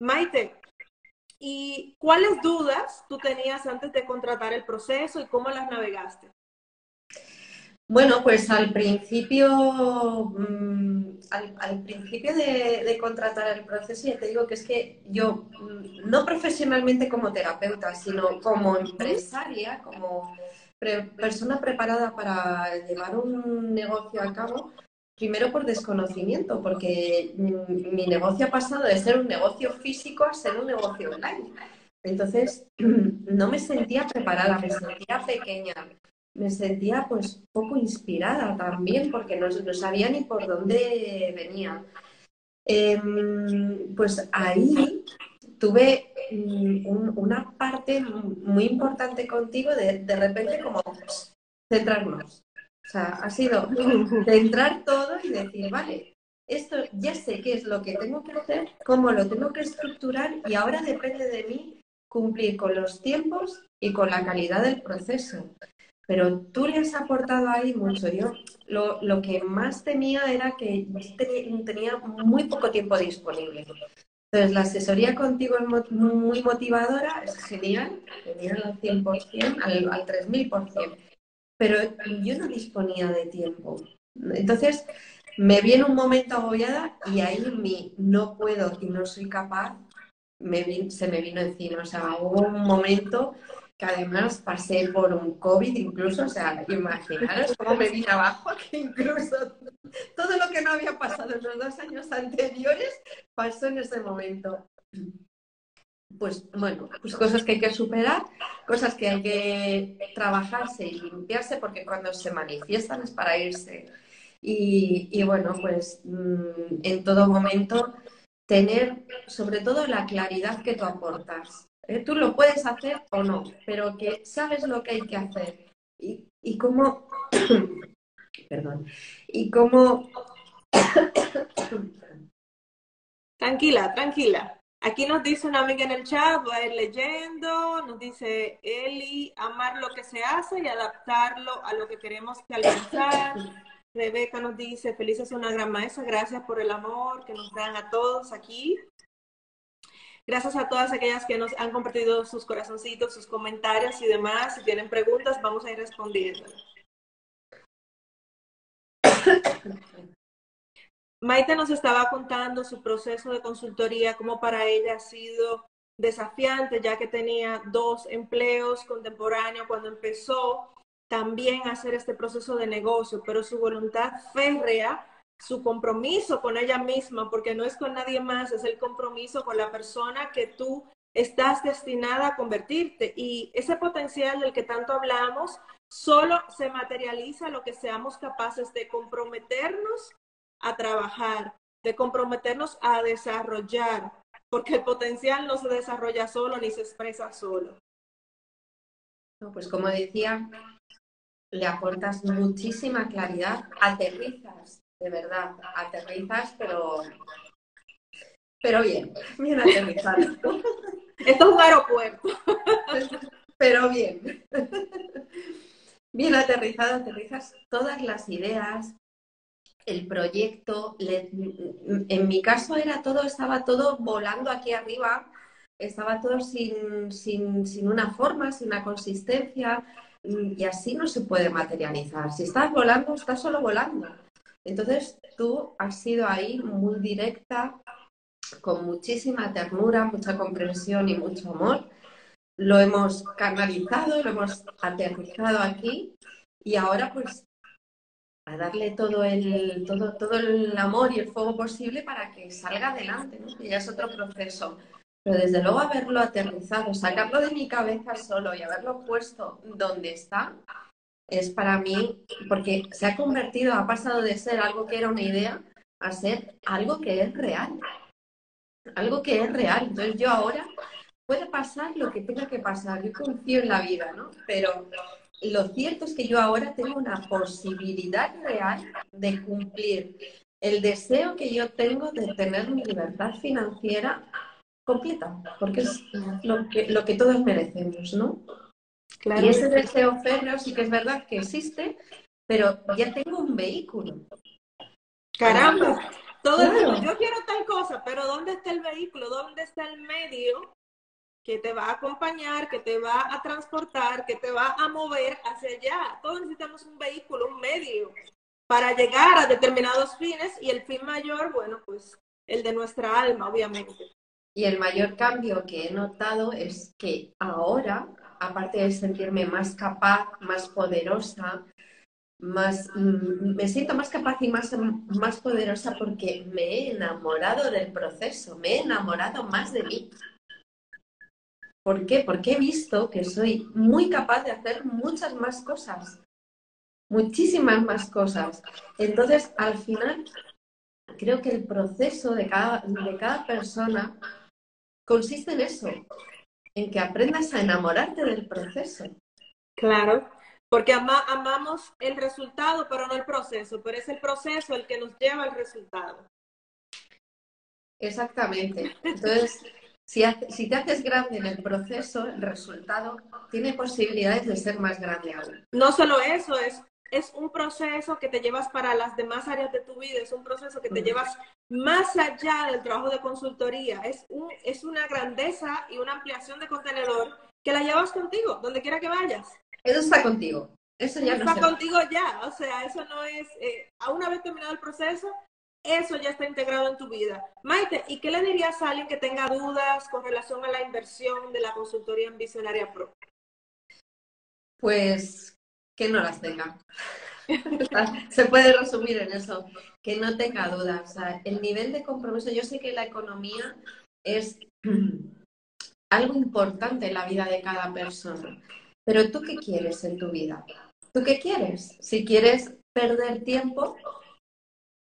A: Maite, ¿y cuáles dudas tú tenías antes de contratar el proceso y cómo las navegaste?
B: Bueno, pues al principio, mm, al, principio de, contratar el proceso, ya te digo que es que yo, mm, no profesionalmente como terapeuta, sino como empresaria, como persona preparada para llevar un negocio a cabo, primero por desconocimiento, porque mi negocio ha pasado de ser un negocio físico a ser un negocio online. Entonces, no me sentía preparada, me sentía pequeña, me sentía pues poco inspirada también, porque no, sabía ni por dónde venía. Em, pues ahí tuve mm, una parte muy importante contigo de, de repente como centrarnos. O sea, ha sido centrar todo y decir, vale, esto ya sé qué es lo que tengo que hacer, cómo lo tengo que estructurar y ahora depende de mí cumplir con los tiempos y con la calidad del proceso. Pero tú le has aportado ahí mucho. Yo lo, lo que más temía era que tenía muy poco tiempo disponible. Entonces, la asesoría contigo es muy motivadora, es genial, genial al 100%, al, al 3000%, pero yo no disponía de tiempo. Entonces, me viene un momento agobiada y ahí mi no puedo y no soy capaz me, se me vino encima. O sea, hubo un momento que además pasé por un COVID incluso, o sea, imaginaros cómo me vine abajo, que incluso todo lo que no había pasado en los dos años anteriores pasó en ese momento. Pues bueno, pues cosas que hay que superar, cosas que hay que trabajarse y limpiarse, porque cuando se manifiestan es para irse. Y, y bueno, pues mm, en todo momento tener sobre todo la claridad que tú aportas. ¿eh? Tú lo puedes hacer o no, pero que sabes lo que hay que hacer. Y, y cómo, perdón, y cómo...
A: tranquila, tranquila. Aquí nos dice una amiga en el chat, voy a ir leyendo, nos dice Eli, amar lo que se hace y adaptarlo a lo que queremos que alcanzar. Rebeca nos dice, feliz es una gran maestra, gracias por el amor que nos dan a todos aquí. Gracias a todas aquellas que nos han compartido sus corazoncitos, sus comentarios y demás. Si tienen preguntas, vamos a ir respondiendo. Maite nos estaba contando su proceso de consultoría, cómo para ella ha sido desafiante, ya que tenía dos empleos contemporáneos cuando empezó también a hacer este proceso de negocio, pero su voluntad férrea su compromiso con ella misma, porque no es con nadie más, es el compromiso con la persona que tú estás destinada a convertirte. Y ese potencial del que tanto hablamos solo se materializa lo que seamos capaces de comprometernos a trabajar, de comprometernos a desarrollar, porque el potencial no se desarrolla solo ni se expresa solo.
B: pues como decía, le aportas muchísima claridad, aterrizas de verdad, aterrizas, pero, pero bien, bien aterrizado.
A: Esto es un aeropuerto.
B: pero bien. Bien aterrizado, aterrizas todas las ideas, el proyecto. en mi caso era todo, estaba todo volando aquí arriba, estaba todo sin, sin, sin una forma, sin una consistencia, y así no se puede materializar. Si estás volando, estás solo volando. Entonces tú has sido ahí muy directa, con muchísima ternura, mucha comprensión y mucho amor. Lo hemos canalizado, lo hemos aterrizado aquí y ahora pues a darle todo el, todo, todo el amor y el fuego posible para que salga adelante, ¿no? ya es otro proceso. Pero desde luego haberlo aterrizado, sacarlo de mi cabeza solo y haberlo puesto donde está, es para mí, porque se ha convertido, ha pasado de ser algo que era una idea a ser algo que es real. Algo que es real. Entonces yo ahora puede pasar lo que tenga que pasar. Yo confío en la vida, ¿no? Pero lo cierto es que yo ahora tengo una posibilidad real de cumplir el deseo que yo tengo de tener mi libertad financiera completa, porque es lo que, lo que todos merecemos, ¿no? Y ese deseo férreo sí que es verdad que existe, pero ya tengo un vehículo.
A: Caramba, todo yo quiero tal cosa, pero ¿dónde está el vehículo? ¿Dónde está el medio que te va a acompañar, que te va a transportar, que te va a mover hacia allá. Todos necesitamos un vehículo, un medio para llegar a determinados fines y el fin mayor, bueno, pues el de nuestra alma, obviamente.
B: Y el mayor cambio que he notado es que ahora, aparte de sentirme más capaz, más poderosa, más, mm, me siento más capaz y más, más poderosa porque me he enamorado del proceso, me he enamorado más de mí. ¿Por qué? Porque he visto que soy muy capaz de hacer muchas más cosas, muchísimas más cosas. Entonces, al final, creo que el proceso de cada, de cada persona consiste en eso, en que aprendas a enamorarte del proceso.
A: Claro, porque amamos el resultado, pero no el proceso, pero es el proceso el que nos lleva al resultado.
B: Exactamente. Entonces, si, si, te haces grande en el proceso, el resultado tiene posibilidades de ser más grande aún.
A: No solo eso, es, es un proceso que te llevas para las demás áreas de tu vida, es un proceso que te llevas más allá del trabajo de consultoría, es, un, es una grandeza y una ampliación de contenedor que la llevas contigo, donde quiera que vayas.
B: Eso está contigo. Eso ya
A: está contigo ya, o sea, eso no es, eh, a una vez terminado el proceso, eso ya está integrado en tu vida. Maite, ¿y qué le dirías a alguien que tenga dudas con relación a la inversión de la consultoría en Visionaria Pro?
B: Pues que no las tenga. Se puede resumir en eso, que no tenga dudas. O sea, el nivel de compromiso, yo sé que la economía es algo importante en la vida de cada persona, pero tú qué quieres en tu vida? ¿Tú qué quieres? Si quieres perder tiempo,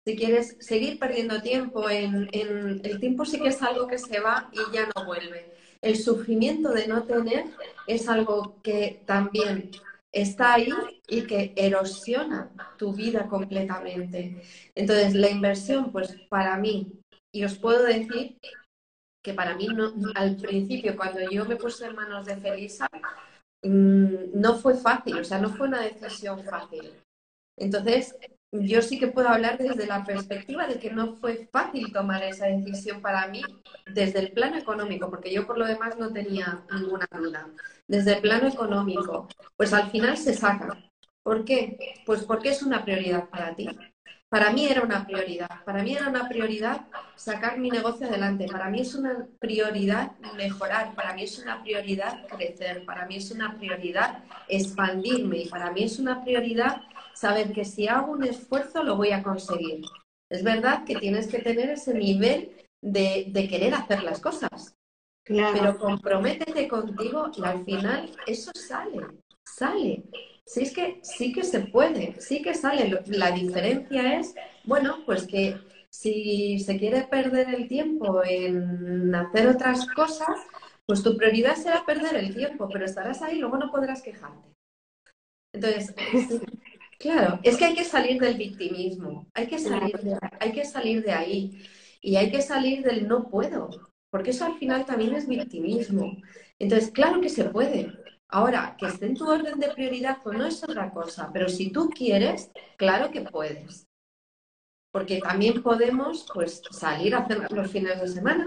B: si quieres seguir perdiendo tiempo en, el tiempo sí que es algo que se va y ya no vuelve. El sufrimiento de no tener es algo que también está ahí y que erosiona tu vida completamente. Entonces, la inversión, pues para mí, y os puedo decir que para mí al principio, cuando yo me puse en manos de Felisa, mm, no fue fácil, o sea, no fue una decisión fácil. Entonces, yo sí que puedo hablar desde la perspectiva de que no fue fácil tomar esa decisión para mí desde el plano económico, porque yo por lo demás no tenía ninguna duda. Desde el plano económico, pues al final se saca. ¿Por qué? Pues porque es una prioridad para ti. Para mí era una prioridad. Para mí era una prioridad sacar mi negocio adelante. Para mí es una prioridad mejorar. Para mí es una prioridad crecer. Para mí es una prioridad expandirme. Y para mí es una prioridad saber que si hago un esfuerzo lo voy a conseguir. Es verdad que tienes que tener ese nivel de, querer hacer las cosas. Pero comprométete contigo y al final eso sale, sale. Sí, es que sí que se puede, sí que sale. La diferencia es, bueno, pues que si se quiere perder el tiempo en hacer otras cosas, pues tu prioridad será perder el tiempo, pero estarás ahí y luego no podrás quejarte. Entonces, Claro, es que hay que salir del victimismo, hay que salir de, hay que salir de ahí y hay que salir del no puedo, porque eso al final también es victimismo. Entonces, claro que se puede. Ahora, que esté en tu orden de prioridad o no es otra cosa, pero si tú quieres, claro que puedes. Porque también podemos pues, salir a hacer los fines de semana,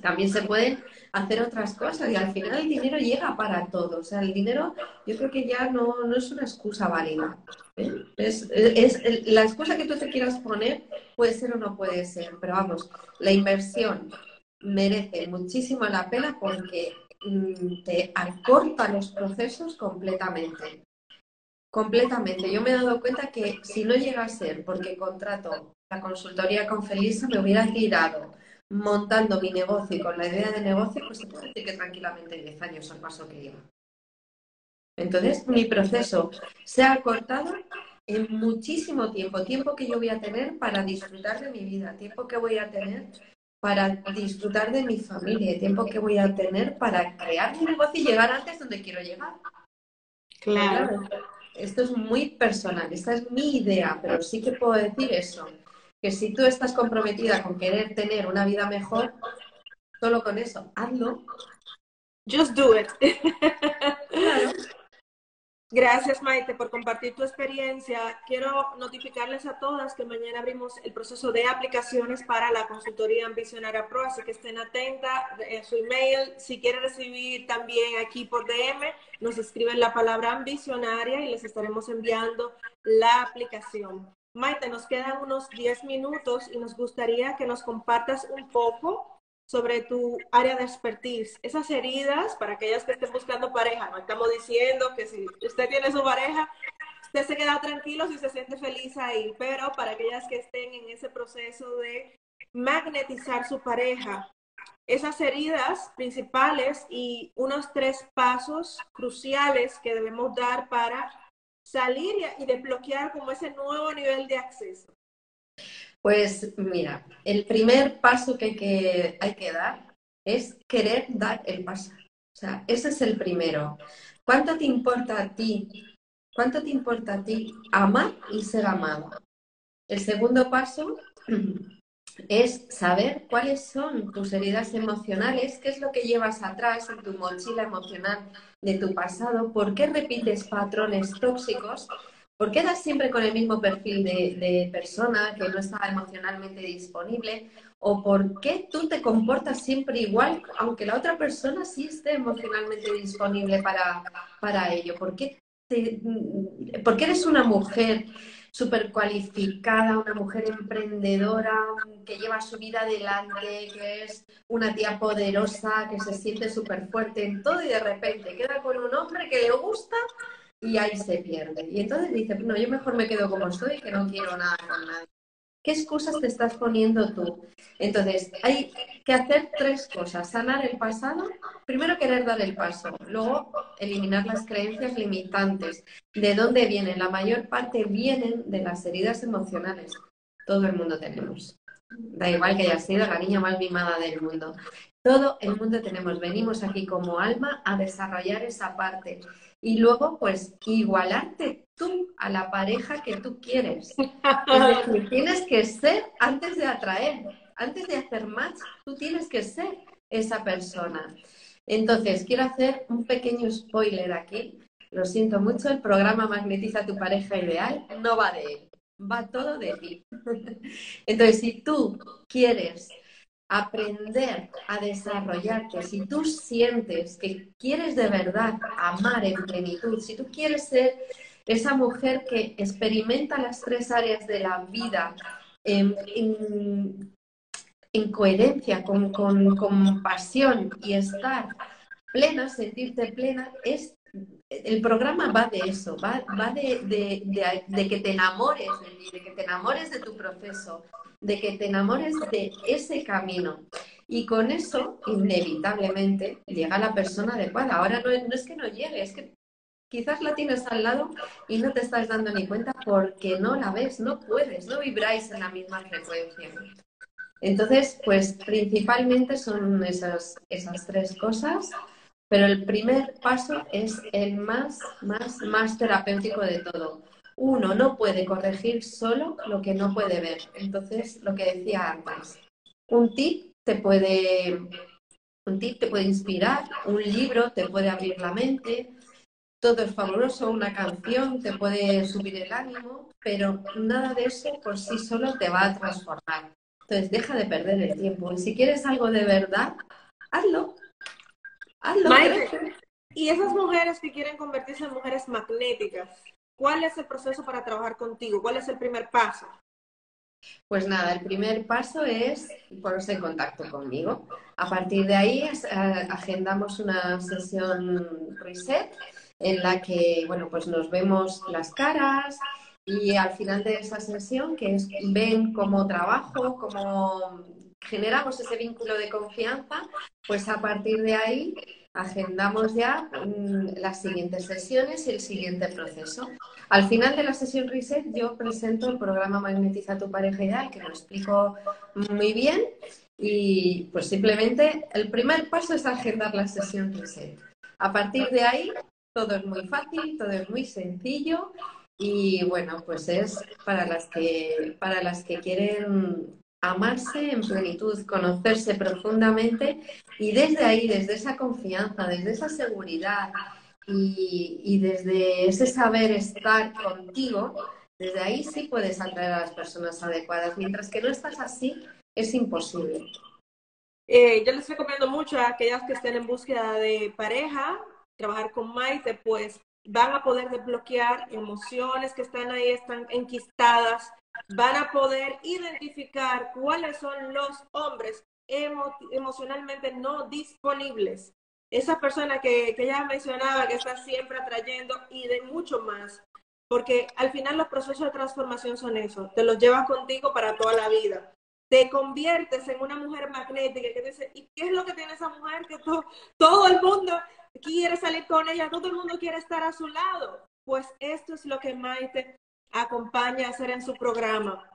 B: también se pueden hacer otras cosas y al final el dinero llega para todo. O sea, el dinero yo creo que ya no, es una excusa válida. ¿eh? Es, la excusa que tú te quieras poner puede ser o no puede ser, pero vamos, la inversión merece muchísimo la pena porque mm, te acorta los procesos completamente. Completamente. Yo me he dado cuenta que si no llega a ser porque contrato la consultoría con Felisa, me hubiera tirado montando mi negocio y con la idea de negocio, pues se puede decir que tranquilamente 10 años al paso que lleva. Entonces, mi proceso se ha acortado en muchísimo tiempo, tiempo que yo voy a tener para disfrutar de mi vida, tiempo que voy a tener para disfrutar de mi familia, tiempo que voy a tener para crear mi negocio y llegar antes donde quiero llegar.
A: Claro.
B: Esto es muy personal, esta es mi idea, pero sí que puedo decir eso que si tú estás comprometida con querer tener una vida mejor, solo con eso, hazlo.
A: Just do it. Gracias, Maite, por compartir tu experiencia. Quiero notificarles a todas que mañana abrimos el proceso de aplicaciones para la consultoría Ambicionaria Pro, así que estén atentas en su email. Si quieren recibir también aquí por DM, nos escriben la palabra ambicionaria y les estaremos enviando la aplicación. Maite, nos quedan unos 10 minutos y nos gustaría que nos compartas un poco sobre tu área de expertise. Esas heridas, para aquellas que estén buscando pareja, no estamos diciendo que si usted tiene su pareja, usted se queda tranquilo si se siente feliz ahí, pero para aquellas que estén en ese proceso de magnetizar su pareja, esas heridas principales y unos tres pasos cruciales que debemos dar para salir y desbloquear como ese nuevo nivel de acceso?
B: Pues mira, el primer paso que hay que, dar es querer dar el paso. O sea, ese es el primero. ¿Cuánto te importa a ti? ¿Cuánto te importa a ti amar y ser amado? El segundo paso es saber cuáles son tus heridas emocionales, qué es lo que llevas atrás en tu mochila emocional de tu pasado, por qué repites patrones tóxicos, por qué das siempre con el mismo perfil de, persona que no está emocionalmente disponible, o por qué tú te comportas siempre igual, aunque la otra persona sí esté emocionalmente disponible para, para ello, por qué, por qué eres una mujer súper cualificada, una mujer emprendedora que lleva su vida adelante, que es una tía poderosa, que se siente súper fuerte en todo y de repente queda con un hombre que le gusta y ahí se pierde. Y entonces dice, no, yo mejor me quedo como estoy, que no quiero nada con nadie. ¿Qué excusas te estás poniendo tú? Entonces, hay que hacer tres cosas. Sanar el pasado, primero querer dar el paso, luego eliminar las creencias limitantes. ¿De dónde vienen? La mayor parte vienen de las heridas emocionales. Todo el mundo tenemos. Da igual que haya sido la niña más mimada del mundo. Todo el mundo tenemos. Venimos aquí como alma a desarrollar esa parte y luego pues igualarte tú a la pareja que tú quieres. Es decir, tienes que ser antes de atraer, antes de hacer match, tú tienes que ser esa persona. Entonces, quiero hacer un pequeño spoiler aquí. Lo siento mucho, el programa Magnetiza tu pareja ideal no va de él, va todo de ti. Entonces, si tú quieres aprender a desarrollarte, si tú sientes que quieres de verdad amar en plenitud, si tú quieres ser esa mujer que experimenta las tres áreas de la vida en, coherencia, con, con, pasión y estar plena, sentirte plena, es el programa va de eso, va, va de, de, que te enamores de que te enamores de tu proceso, de que te enamores de ese camino. Y con eso, inevitablemente, llega la persona adecuada. Ahora no, no es que no llegue, es que quizás la tienes al lado y no te estás dando ni cuenta porque no la ves, no puedes, no vibráis en la misma frecuencia. Entonces, pues principalmente son esas, esas tres cosas, pero el primer paso es el más, más, más terapéutico de todo uno no puede corregir solo lo que no puede ver. Entonces, lo que decía antes, un tip te puede, un tip te puede inspirar, un libro te puede abrir la mente, todo es fabuloso, una canción te puede subir el ánimo, pero nada de eso por sí solo te va a transformar. Entonces, deja de perder el tiempo. Y si quieres algo de verdad, hazlo. Hazlo.
A: y esas mujeres que quieren convertirse en mujeres magnéticas, ¿cuál es el proceso para trabajar contigo? ¿Cuál es el primer paso?
B: Pues nada, el primer paso es ponerse en contacto conmigo. A partir de ahí eh, agendamos una sesión reset en la que, bueno, pues nos vemos las caras, y al final de esa sesión, que es ven cómo trabajo, cómo generamos ese vínculo de confianza, pues a partir de ahí agendamos ya mm, las siguientes sesiones y el siguiente proceso. Al final de la sesión Reset yo presento el programa Magnetiza tu pareja ideal, que lo explico muy bien y pues simplemente el primer paso es agendar la sesión Reset. A partir de ahí todo es muy fácil, todo es muy sencillo y bueno, pues es para las que, para las que quieren amarse en plenitud, conocerse profundamente y desde ahí, desde esa confianza, desde esa seguridad y, desde ese saber estar contigo, desde ahí sí puedes atraer a las personas adecuadas. Mientras que no estás así, es imposible.
A: Eh, yo les recomiendo mucho a aquellas que estén en búsqueda de pareja, trabajar con Maite, pues van a poder desbloquear emociones que están ahí, están enquistadas, van a poder identificar cuáles son los hombres emocionalmente no disponibles. Esa persona que, que ya mencionaba, que está siempre atrayendo y de mucho más. Porque al final los procesos de transformación son eso, te los llevas contigo para toda la vida. Te conviertes en una mujer magnética que dice, ¿y qué es lo que tiene esa mujer? Que todo, todo el mundo quiere salir con ella, todo el mundo quiere estar a su lado. Pues esto es lo que Maite acompaña a hacer en su programa.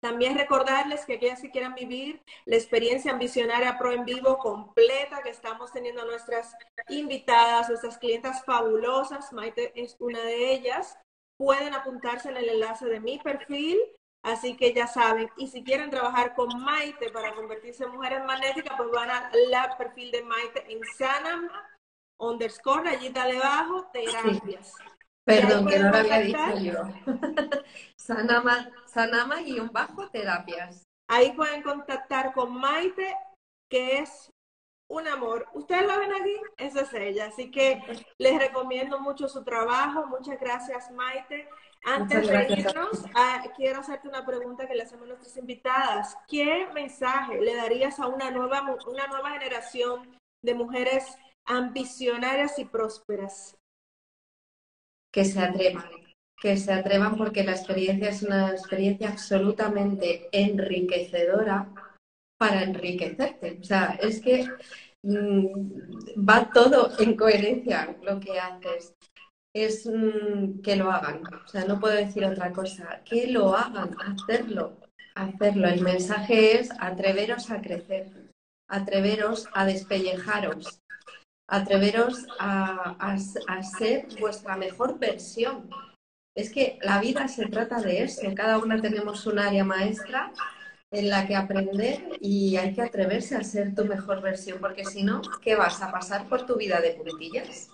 A: También recordarles que aquellas que quieran vivir la experiencia ambicionaria Pro en Vivo completa que estamos teniendo nuestras invitadas, nuestras clientas fabulosas, Maite es una de ellas, pueden apuntarse en el enlace de mi perfil, así que ya saben, y si quieren trabajar con Maite para convertirse en mujeres magnéticas, pues van al perfil de Maite en Sanama underscore, rayita debajo, terapias.
B: Perdón, que no lo había dicho yo. Sanama, Sanama un bajo terapias.
A: Ahí pueden contactar con Maite, que es un amor. Ustedes la ven aquí, esa es ella. Así que les recomiendo mucho su trabajo. Muchas gracias, Maite. Antes de irnos, ah, quiero hacerte una pregunta que le hacemos a nuestras invitadas. ¿Qué mensaje le darías a una nueva, una nueva generación de mujeres ambicionarias y prósperas?
B: Que se atrevan, que se atrevan porque la experiencia es una experiencia absolutamente enriquecedora para enriquecerte. O sea, es que mm, va todo en coherencia lo que haces. Es mm, que lo hagan. O sea, no puedo decir otra cosa. Que lo hagan, hacerlo, hacerlo. El mensaje es atreveros a crecer, atreveros a despellejaros, atreveros a, ser vuestra mejor versión. Es que la vida se trata de eso. Cada una tenemos un área maestra en la que aprender y hay que atreverse a ser tu mejor versión, porque si no, ¿qué vas a pasar por tu vida de puntillas?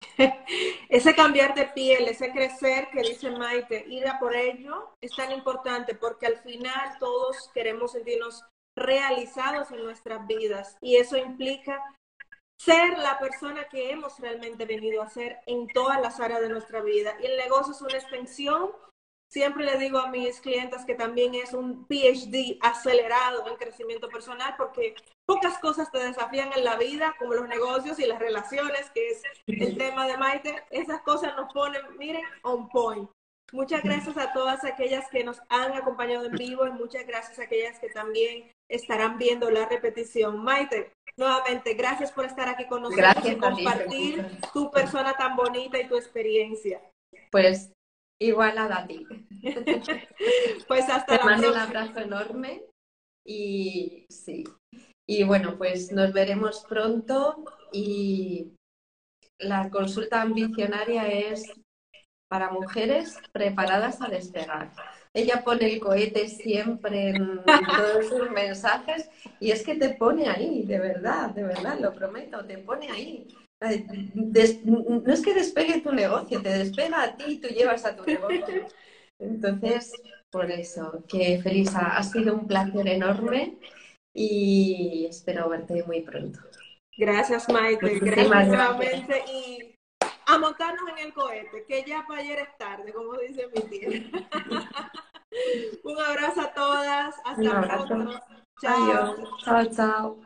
A: ese cambiar de piel, ese crecer que dice Maite, ir a por ello es tan importante porque al final todos queremos sentirnos realizados en nuestras vidas y eso implica ser la persona que hemos realmente venido a ser en todas las áreas de nuestra vida. Y el negocio es una extensión. Siempre le digo a mis clientes que también es un PhD acelerado en crecimiento personal porque pocas cosas te desafían en la vida, como los negocios y las relaciones, que es el tema de Maite. Esas cosas nos ponen, miren, on point. Muchas gracias a todas aquellas que nos han acompañado en vivo y muchas gracias a aquellas que también estarán viendo la repetición. Maite, nuevamente, gracias por estar aquí con nosotros y compartir tu persona tan bonita y tu experiencia.
B: Pues igual a ti.
A: pues hasta
B: Te mando un abrazo enorme y sí. Y bueno, pues nos veremos pronto y la consulta ambicionaria es para mujeres preparadas a despegar. Ella pone el cohete siempre en todos sus mensajes y es que te pone ahí, de verdad, de verdad, lo prometo, te pone ahí. no es que despegue tu negocio, te despega a ti y tú llevas a tu negocio. Entonces, por eso, que Felisa, ha sido un placer enorme y espero verte muy pronto.
A: Gracias, Maite. Gracias nuevamente y a montarnos en el cohete, que ya para ayer es tarde, como dice mi tía. un abrazo a todas. Hasta pronto.
B: Chao. Chao, chao.